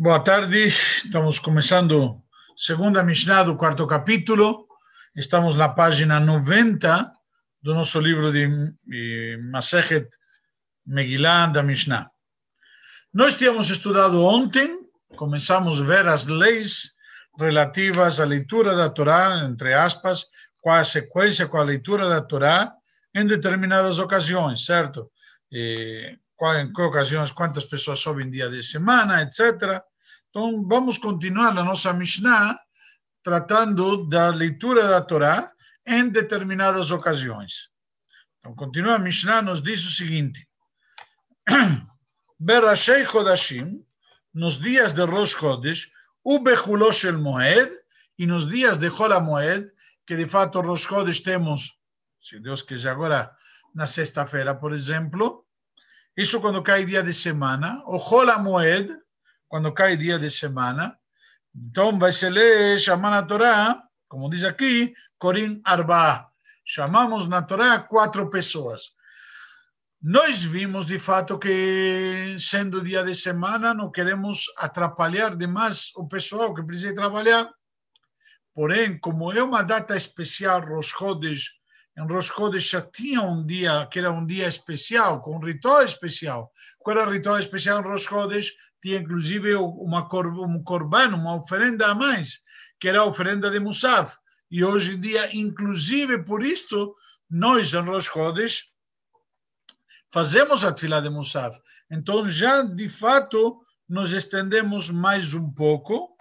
Boa tarde, estamos começando segunda Mishnah do quarto capítulo. Estamos na página 90 do nosso livro de, Masechet Megillah da Mishnah. Nós tínhamos estudado ontem, começamos a ver as leis relativas à leitura da Torá, entre aspas, qual a sequência com a leitura da Torá em determinadas ocasiões, certo? E, em que ocasiões, quantas pessoas sobem dia de semana, etc. Então, vamos continuar a nossa Mishnah tratando da leitura da Torá em determinadas ocasiões. Então, continua a Mishnah, nos diz o seguinte: Berashei Chodashim, nos dias de Rosh Chodesh, o Bechulosh el Moed, e nos dias de Chol Moed, que de fato Rosh Chodesh temos, se Deus quiser agora, na sexta-feira, por exemplo, isso quando cai dia de semana, o Chol Moed, quando cai dia de semana, então vai se ler, chamar na Torá, como diz aqui, Corim Arba. Chamamos na Torá quatro pessoas. Nós vimos de fato que, sendo dia de semana, não queremos atrapalhar demais o pessoal que precisa trabalhar. Porém, como é uma data especial, Rosh em Rosh já tinha um dia que era um dia especial, com um ritual especial. Qual era o ritual especial em Rosh? Tinha inclusive uma um corban, uma oferenda a mais, que era a oferenda de Musaf. E hoje em dia, inclusive por isto, nós em Rosh Chodesh fazemos a fila de Musaf. Então, já de fato, nos estendemos mais um pouco,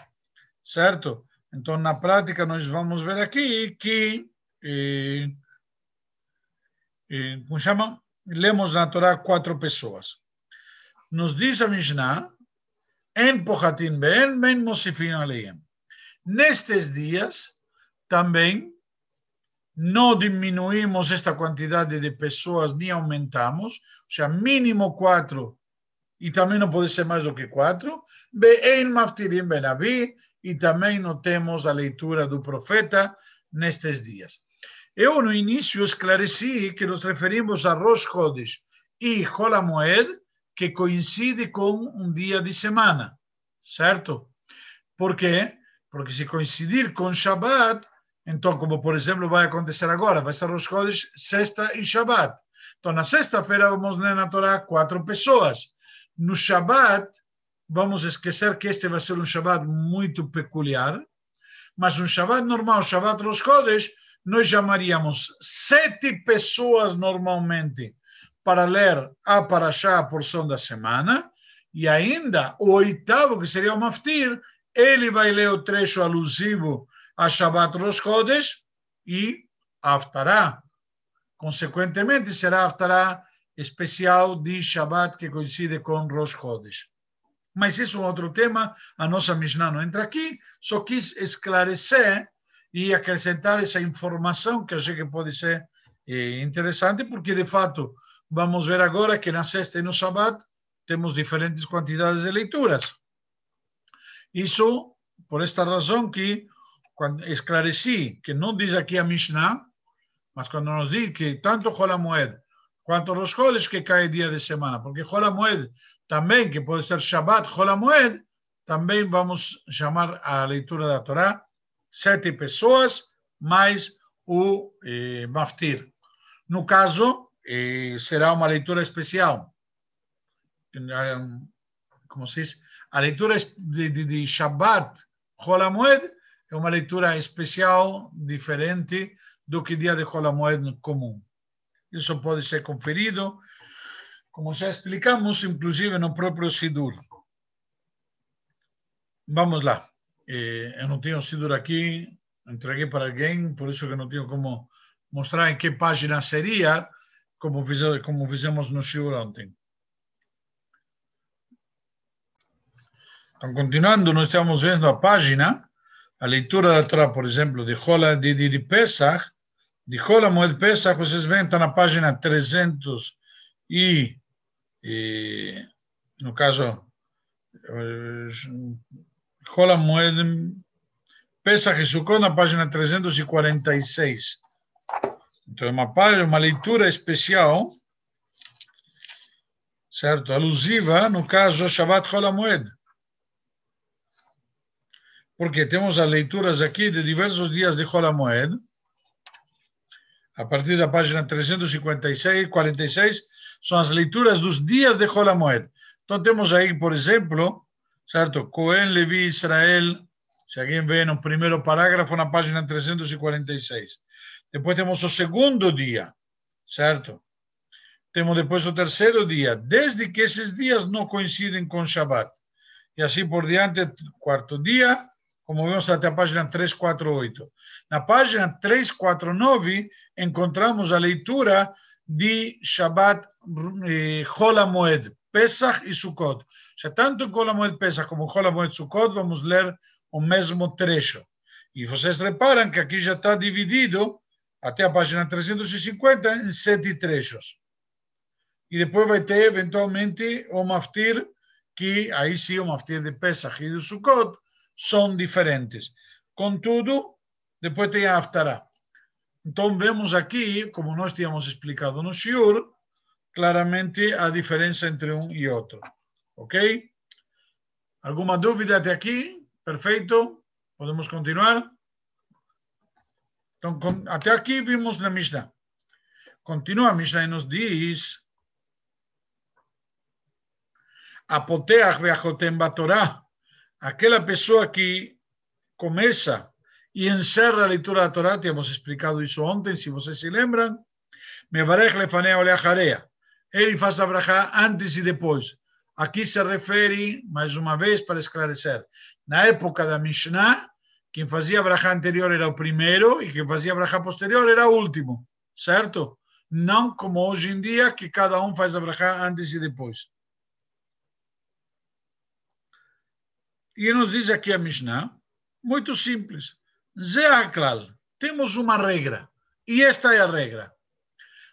certo? Então, na prática, nós vamos ver aqui que, eh, eh, como chama? Lemos na Torá quatro pessoas. Nos diz a Mishnah, en pohatin ben, ben mosifin aleim. Nestes dias, também, não diminuímos esta quantidade de pessoas nem aumentamos, ou seja, mínimo quatro, e também não pode ser mais do que quatro. Be'en maftirim benavi, e também não temos a leitura do profeta nestes dias. Eu, no início, esclareci que nos referimos a Rosh Chodesh e Holamoed, que coincide com um dia de semana, certo? Por quê? Porque se coincidir com Shabbat, então, como por exemplo vai acontecer agora, vai ser Rosh Chodesh, sexta e Shabbat. Então, na sexta-feira vamos ler na Torá quatro pessoas. No Shabbat, vamos esquecer que este vai ser um Shabbat muito peculiar, mas um Shabbat normal, Shabbat Rosh Chodesh, nós chamaríamos sete pessoas normalmente para ler a Parashá, a porção da semana, e ainda o oitavo, que seria o Maftir, ele vai ler o trecho alusivo a Shabbat Rosh Chodesh e Haftarah. Consequentemente, será Haftarah especial de Shabbat que coincide com Rosh Chodesh. Mas isso é um outro tema, a nossa Mishnah não entra aqui, só quis esclarecer e acrescentar essa informação que achei que pode ser eh, interessante, porque de fato Vamos ver agora que na sexta e no sábado temos diferentes quantidades de leituras. Isso, por esta razão que quando esclareci que não diz aqui a Mishnah, mas quando nos diz que tanto Moed quanto Rosh Chodesh que cai dia de semana, porque Moed também, que pode ser Shabbat, Moed, também vamos chamar a leitura da Torá sete pessoas mais o eh, Maftir. No caso, eh, será uma leitura especial. Como se diz? A leitura de, de, de Shabbat, Holamoed, é uma leitura especial, diferente do que dia de Holamoed comum. Isso pode ser conferido, como já explicamos, inclusive no próprio Sidur. Vamos lá. Eh, eu não tenho Sidur aqui, entreguei para alguém, por isso que não tenho como mostrar em que página seria, como, fizemos, no Shiur ontem. Então, continuando, nós estamos vendo a página, a leitura da Torá, por exemplo, de, Hola, de, de, de Pesach, de Hola Moed Pesach, vocês veem, está na página 300 e, e no caso, Hola Moed Pesach e Sukkot, na página 346. Então, é uma página, uma leitura especial, certo? Alusiva, no caso, Shabbat Chol HaMoed. Porque temos as leituras aqui de diversos dias de Holamoed, a partir da página 356, 46, são as leituras dos dias de Holamoed. Então temos aí, por exemplo, certo? Cohen, Levi, Israel, se alguém vê no primeiro parágrafo, na página 346. Depois temos o segundo dia, certo? Temos depois o terceiro dia, desde que esses dias não coincidem com Shabbat. E assim por diante, quarto dia, como vemos até a página 348. Na página 349, encontramos a leitura de Shabbat eh, Pesach e Sukkot. Já tanto em Hol Moed Pesach como em Moed Sukkot, vamos ler o mesmo trecho. E vocês reparam que aqui já está dividido, até a página 350, em sete trechos. E depois vai ter, eventualmente, o Maftir, que aí sim o Maftir de Pesach e de Sukkot são diferentes. Contudo, depois tem a Haftarah. Então, vemos aqui, como nós tínhamos explicado no Shiur, claramente a diferença entre um e outro. Ok? Alguma dúvida até aqui? Perfeito? Podemos continuar? Então, até aqui vimos na Mishnah. Continua a Mishnah e nos diz Apoteach veachotem batorá, aquela pessoa que começa e encerra a leitura da Torá, temos explicado isso ontem, se vocês se lembram, Mevarech lefanea oleacharea, ele faz a brachá antes e depois. Aqui se refere, mais uma vez, para esclarecer, na época da Mishnah, quem fazia a anterior era o primeiro e quem fazia a posterior era o último, certo? Não como hoje em dia, que cada um faz a brachá antes e depois. E nos diz aqui a Mishnah, muito simples. Zeaklal, temos uma regra. E esta é a regra.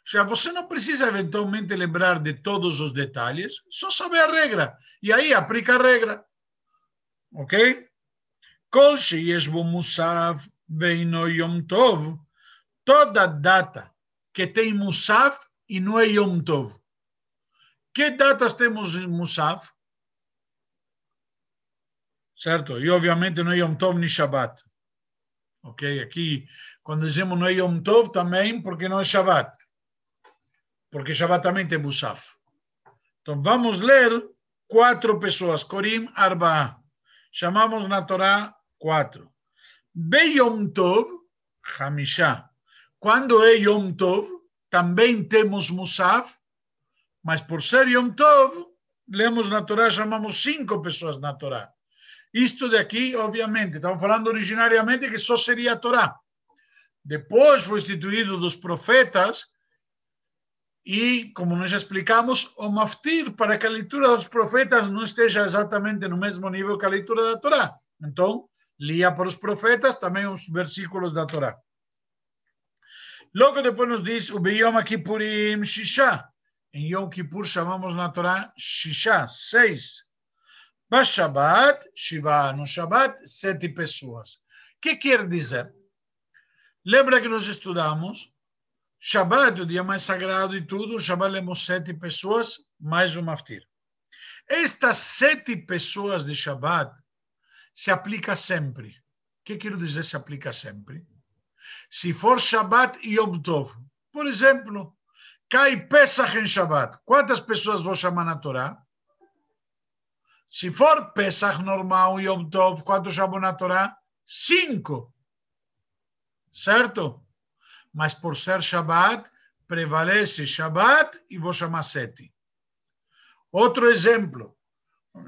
Ou seja, você não precisa eventualmente lembrar de todos os detalhes, só saber a regra. E aí aplica a regra. Ok? Kol sheyeshbo musaf veino yom tov. Toda data que tem musaf e não é yom tov. Que datas temos em musaf? Certo? E obviamente não é Yom Tov nem Shabbat. Ok? Aqui, quando dizemos não é Yom Tov, também porque não é Shabbat. Porque Shabbat também tem Musaf. Então vamos ler quatro pessoas. Korim Arba. Chamamos na Torá quatro. Be Yom Tov, Hamishá. Quando é Yom Tov, também temos Musaf, mas por ser Yom Tov, lemos na Torá, chamamos cinco pessoas na Torá. Isto daqui, obviamente, estamos falando originariamente que só seria a Torá. Depois foi instituído dos profetas e, como nós já explicamos, o maftir para que a leitura dos profetas não esteja exatamente no mesmo nível que a leitura da Torá. Então, lia para os profetas também os versículos da Torá. Logo depois nos diz o Beyom Kippurim Shisha. Em Yom Kippur chamamos na Torá Shisha, seis. Shabbat, Shiva, no Shabbat, sete pessoas. O que quer dizer? Lembra que nós estudamos? Shabbat, o dia mais sagrado e tudo, Shabbat lemos sete pessoas, mais um maftir. Estas sete pessoas de Shabbat se aplica sempre. O que quero dizer se aplica sempre? Se for Shabbat e Yom Tov, por exemplo, cai Pesach em Shabbat, quantas pessoas vou chamar na Torá? Se for Pesach normal, Yom Tov, quanto chamam na Torá? Cinco. Certo? Mas por ser Shabbat, prevalece Shabbat e vou chamar sete. Outro exemplo.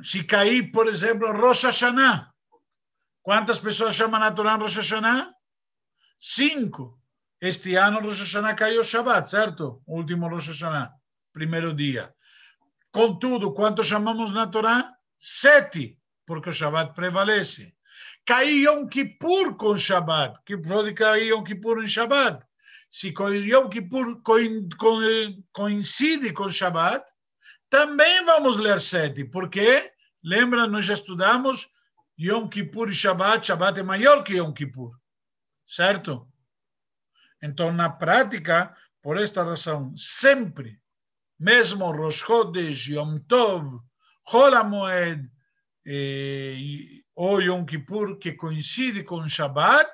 Se cair, por exemplo, Rosh Hashanah. Quantas pessoas chamam na Torá Rosh Hashanah? Cinco. Este ano Rosh Hashanah caiu Shabbat, certo? O último Rosh Hashanah, primeiro dia. Contudo, quanto chamamos na Torá? Sete, porque o Shabbat prevalece. Cair Yom Kippur com Shabbat, que pode cair Yom Kippur em Shabbat. Se Yom Kippur coincide com Shabbat, também vamos ler sete, porque, lembra, nós já estudamos Yom Kippur e Shabbat, Shabbat é maior que Yom Kippur, certo? Então, na prática, por esta razão, sempre, mesmo Rosh Chodesh, Yom Tov, Holamoed, eh, ou Yom Kippur, que coincide com Shabbat,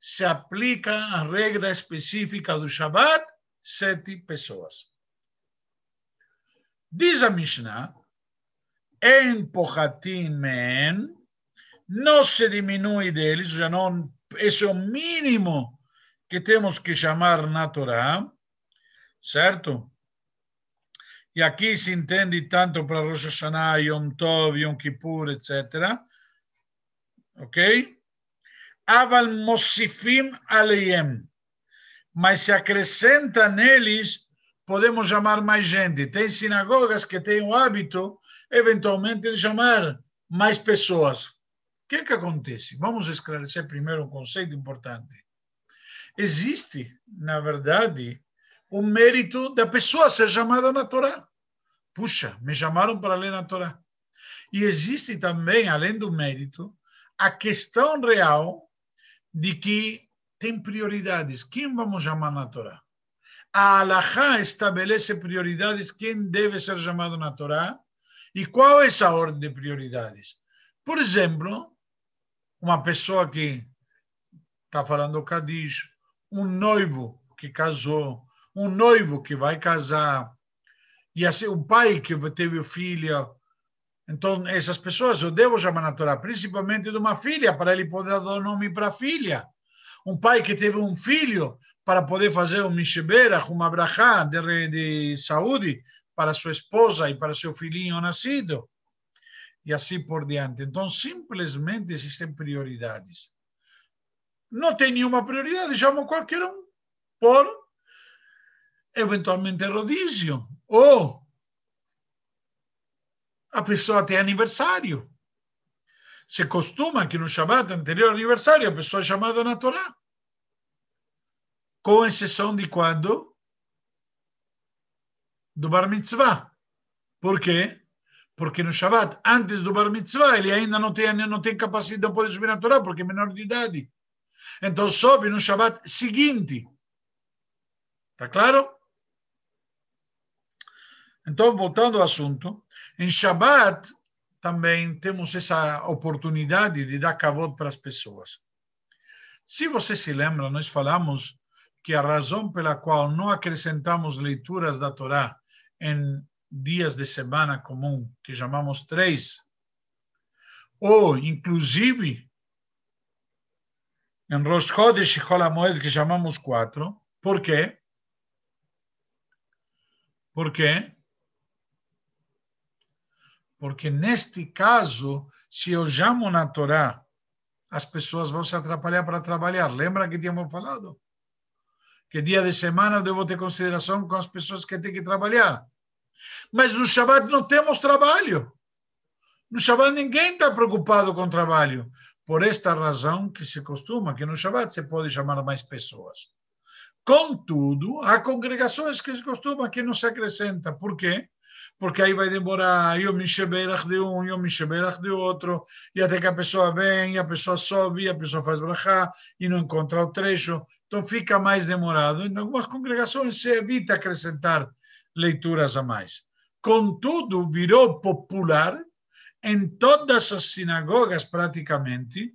se aplica a regra específica do Shabbat, sete pessoas. Diz a Mishnah, em Pohatin Men, não se diminui deles, já não, esse é o mínimo que temos que chamar na Torá, certo? E aqui se entende tanto para Rosh Hashanah, Yom Tov, Yom Kippur, etc. Ok? Aval Mosifim Aleiem. Mas se acrescenta neles, podemos chamar mais gente. Tem sinagogas que têm o hábito, eventualmente, de chamar mais pessoas. O que, é que acontece? Vamos esclarecer primeiro um conceito importante. Existe, na verdade, o mérito da pessoa ser chamada na Torá. Puxa, me chamaram para ler na Torá. E existe também, além do mérito, a questão real de que tem prioridades. Quem vamos chamar na Torá? A Alahá estabelece prioridades, quem deve ser chamado na Torá e qual é essa ordem de prioridades. Por exemplo, uma pessoa que está falando Kadish, um noivo que casou, um noivo que vai casar, e assim um pai que teve filho. Então, essas pessoas eu devo chamar na Torá, principalmente de uma filha, para ele poder dar o nome para a filha. Um pai que teve um filho, para poder fazer um Mishebera, uma brachá de, de saúde para sua esposa e para seu filhinho nascido. E assim por diante. Então, simplesmente existem prioridades. Não tem nenhuma prioridade, chama qualquer um por eventualmente rodízio. Ou a pessoa tem aniversário. Se costuma que no Shabbat anterior aniversário a pessoa é chamada na Torá. Com exceção de quando? Do Bar Mitzvah. Por quê? Porque no Shabbat, antes do Bar Mitzvah, ele ainda não tem, não tem capacidade de poder subir na Torá, porque é menor de idade. Então sobe no Shabbat seguinte. Está claro? Então, voltando ao assunto, em Shabbat também temos essa oportunidade de dar kavod para as pessoas. Se você se lembra, nós falamos que a razão pela qual não acrescentamos leituras da Torá em dias de semana comum, que chamamos três, ou inclusive em Rosh Chodesh e Chol que chamamos quatro, por quê? Por quê? Porque neste caso, se eu chamo na Torá, as pessoas vão se atrapalhar para trabalhar. Lembra que tínhamos falado? Que dia de semana eu devo ter consideração com as pessoas que têm que trabalhar. Mas no Shabbat não temos trabalho. No Shabbat ninguém está preocupado com trabalho. Por esta razão que se costuma que no Shabbat se pode chamar mais pessoas. Contudo, há congregações que se costuma que não se acrescenta. Por quê? Porque aí vai demorar Yom Misheberach de um, Yom Misheberach de outro, e até que a pessoa vem, a pessoa sobe, a pessoa faz brachá, e não encontra o trecho, então fica mais demorado. Em algumas congregações se evita acrescentar leituras a mais. Contudo, virou popular em todas as sinagogas, praticamente,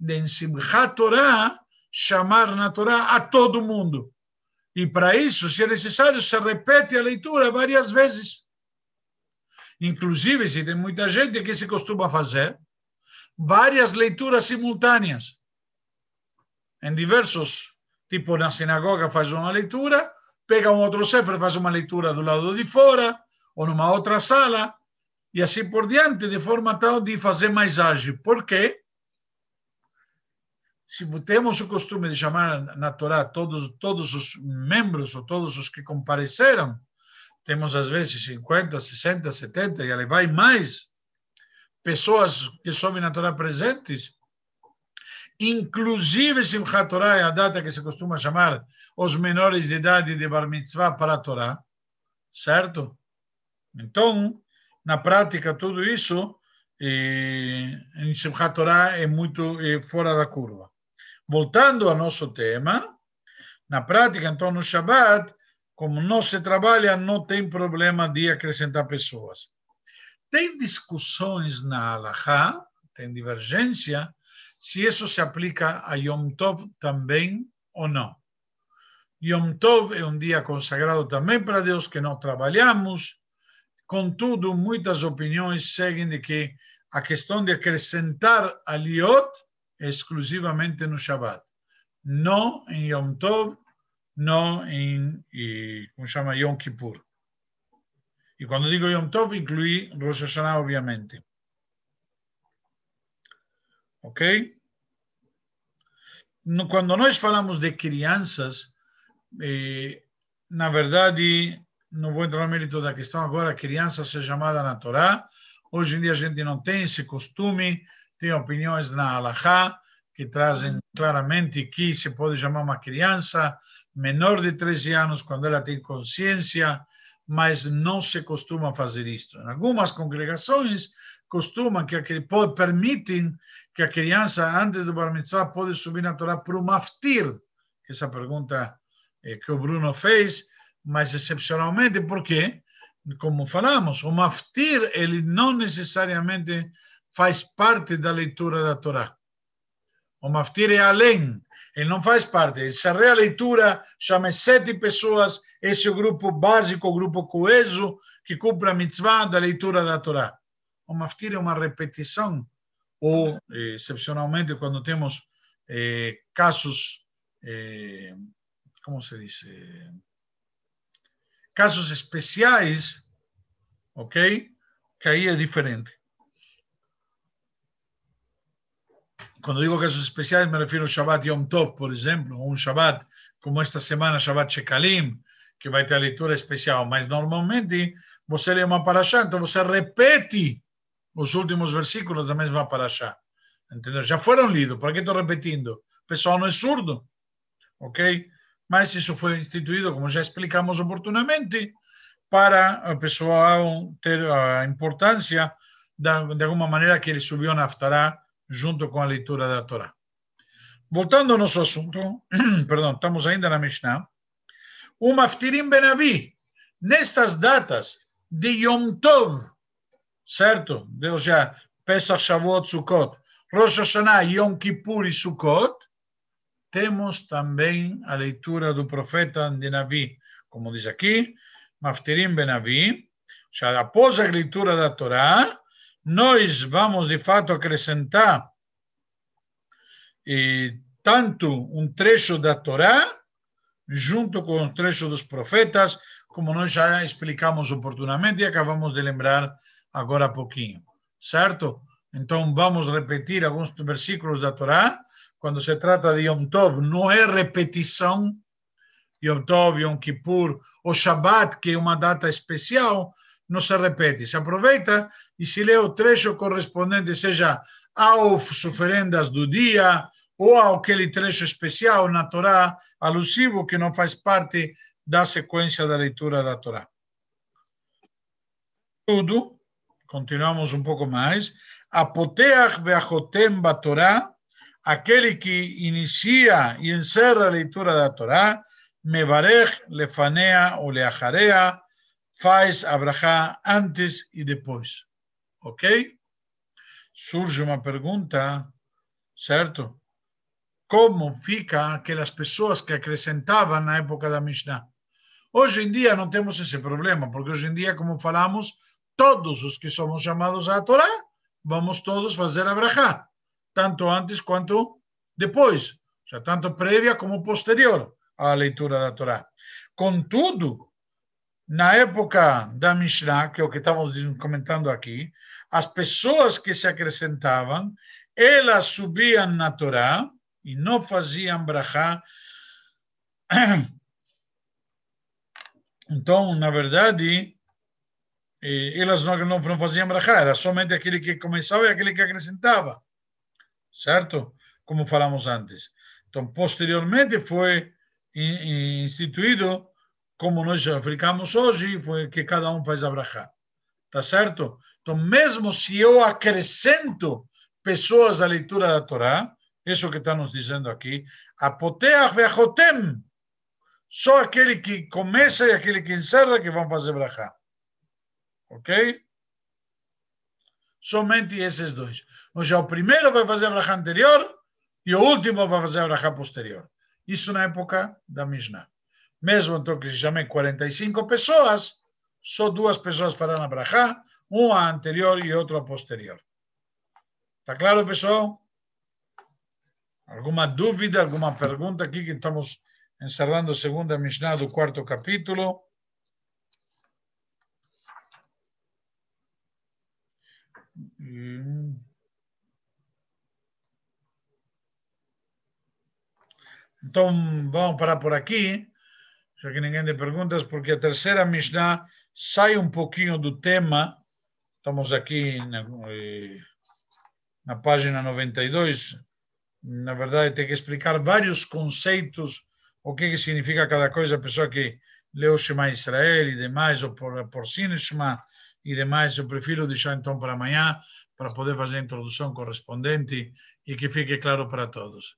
de em Simchat Torah, chamar na Torá a todo mundo. E para isso, se é necessário, se repete a leitura várias vezes. Inclusive, se tem muita gente que se costuma fazer várias leituras simultâneas. Em diversos, tipo na sinagoga faz uma leitura, pega um outro sefer, faz uma leitura do lado de fora, ou numa outra sala, e assim por diante, de forma tal de fazer mais ágil. Por quê? Se temos o costume de chamar na Torá todos, todos os membros, ou todos os que compareceram, temos às vezes 50, 60, 70 e ali vai mais pessoas que sobem na Torá presentes, inclusive Simchat Torá é a data que se costuma chamar os menores de idade de Bar Mitzvah para a Torá, certo? Então, na prática, tudo isso em Simchat Torá é muito eh, fora da curva. Voltando ao nosso tema, na prática, então, no Shabbat, como não se trabalha, não tem problema de acrescentar pessoas. Tem discussões na Halachá, tem divergência, se isso se aplica a Yom Tov também ou não. Yom Tov é um dia consagrado também para Deus, que não trabalhamos. Contudo, muitas opiniões seguem de que a questão de acrescentar aliot é exclusivamente no Shabbat. Não em Yom Tov, não em, como chama, Yom Kippur. E quando digo Yom Tov, inclui Rosh Hashanah, obviamente. Ok? Quando nós falamos de crianças, eh, na verdade, não vou entrar no mérito da questão agora, criança ser chamada na Torá. Hoje em dia a gente não tem esse costume, tem opiniões na Halachá que trazem claramente que se pode chamar uma criança menor de 13 anos quando ela tem consciência, mas não se costuma fazer isto. Em algumas congregações costumam que permitem que a criança antes do bar mitzvah pode subir na Torá para o maftir, que essa pergunta eh, que o Bruno fez, mas excepcionalmente porque, como falamos, o maftir ele não necessariamente faz parte da leitura da Torá. O maftir é além, ele não faz parte. Se a leitura, chama sete pessoas, esse é o grupo básico, o grupo coeso, que cumpre a mitzvah da leitura da Torá. O maftir é uma repetição, ou, eh, excepcionalmente, quando temos eh, casos, eh, como se diz? Casos especiais, ok? Que aí é diferente. Quando digo casos especiais, me refiro ao Shabbat Yom Tov, por exemplo, ou um Shabbat como esta semana, Shabbat Shekalim, que vai ter a leitura especial. Mas normalmente você lê uma paraxá, então você repete os últimos versículos da mesma paraxá. Entendeu? Já foram lidos, por que estou repetindo? O pessoal não é surdo, ok? Mas isso foi instituído, como já explicamos oportunamente, para o pessoal ter a importância de, alguma maneira que ele subiu na Aftará junto com a leitura da Torá. Voltando ao nosso assunto, perdão, estamos ainda na Mishnah. O Maftirim Benavi, nestas datas de Yom Tov, certo? Deus já, Pesach, Shavuot, Sukkot, Rosh Hashanah, Yom Kippur e Sukkot, temos também a leitura do profeta de Navi, como diz aqui, Maftirim Benavi, já após a leitura da Torá, nós vamos de fato acrescentar e, tanto um trecho da Torá, junto com o trecho dos profetas, como nós já explicamos oportunamente e acabamos de lembrar agora há pouquinho, certo? Então vamos repetir alguns versículos da Torá. Quando se trata de Yom Tov, não é repetição. Yom Tov, Yom Kippur, o Shabbat, que é uma data especial, não se repete, se aproveita e se lê o trecho correspondente, seja aos oferendas do dia ou aquele trecho especial na Torá, alusivo, que não faz parte da sequência da leitura da Torá. Tudo, continuamos um pouco mais, apoteach veachotem batorá, aquele que inicia e encerra a leitura da Torá, mevarech lefanea ou leacharea, faz abrahá antes e depois. Ok? Surge uma pergunta, certo? Como fica aquelas pessoas que acrescentavam na época da Mishnah? Hoje em dia não temos esse problema, porque hoje em dia, como falamos, todos os que somos chamados à Torá, vamos todos fazer abrahá, tanto antes quanto depois, ou seja, tanto prévia como posterior à leitura da Torá. Contudo, na época da Mishnah, que é o que estamos comentando aqui, as pessoas que se acrescentavam, elas subiam na Torá e não faziam brachá. Então, na verdade, eh, elas não, não, faziam brachá, era somente aquele que começava e aquele que acrescentava, certo? Como falamos antes. Então, posteriormente foi instituído como nós já explicamos hoje, foi que cada um faz a brachá. Tá certo? Então, mesmo se eu acrescento pessoas à leitura da Torá, isso que está nos dizendo aqui, apoteach ve'achotem, só aquele que começa e aquele que encerra que vão fazer brachá. Ok? somente esses dois. Ou seja, o primeiro vai fazer a brachá anterior e o último vai fazer a brachá posterior. Isso na época da Mishnah. Mesmo então que se chame 45 pessoas, só duas pessoas farão a brachá, uma anterior e outra posterior. Está claro, pessoal? Alguma dúvida, alguma pergunta aqui que estamos encerrando a segunda Mishnah do quarto capítulo? Então, vamos parar por aqui, já que ninguém tem perguntas, porque a terceira Mishnah sai um pouquinho do tema. Estamos aqui na, eh, na página 92. Na verdade, tem que explicar vários conceitos, o que, que significa cada coisa. A pessoa que leu Shema Israel e demais, ou por, por Shema e demais, eu prefiro deixar então para amanhã, para poder fazer a introdução correspondente e que fique claro para todos.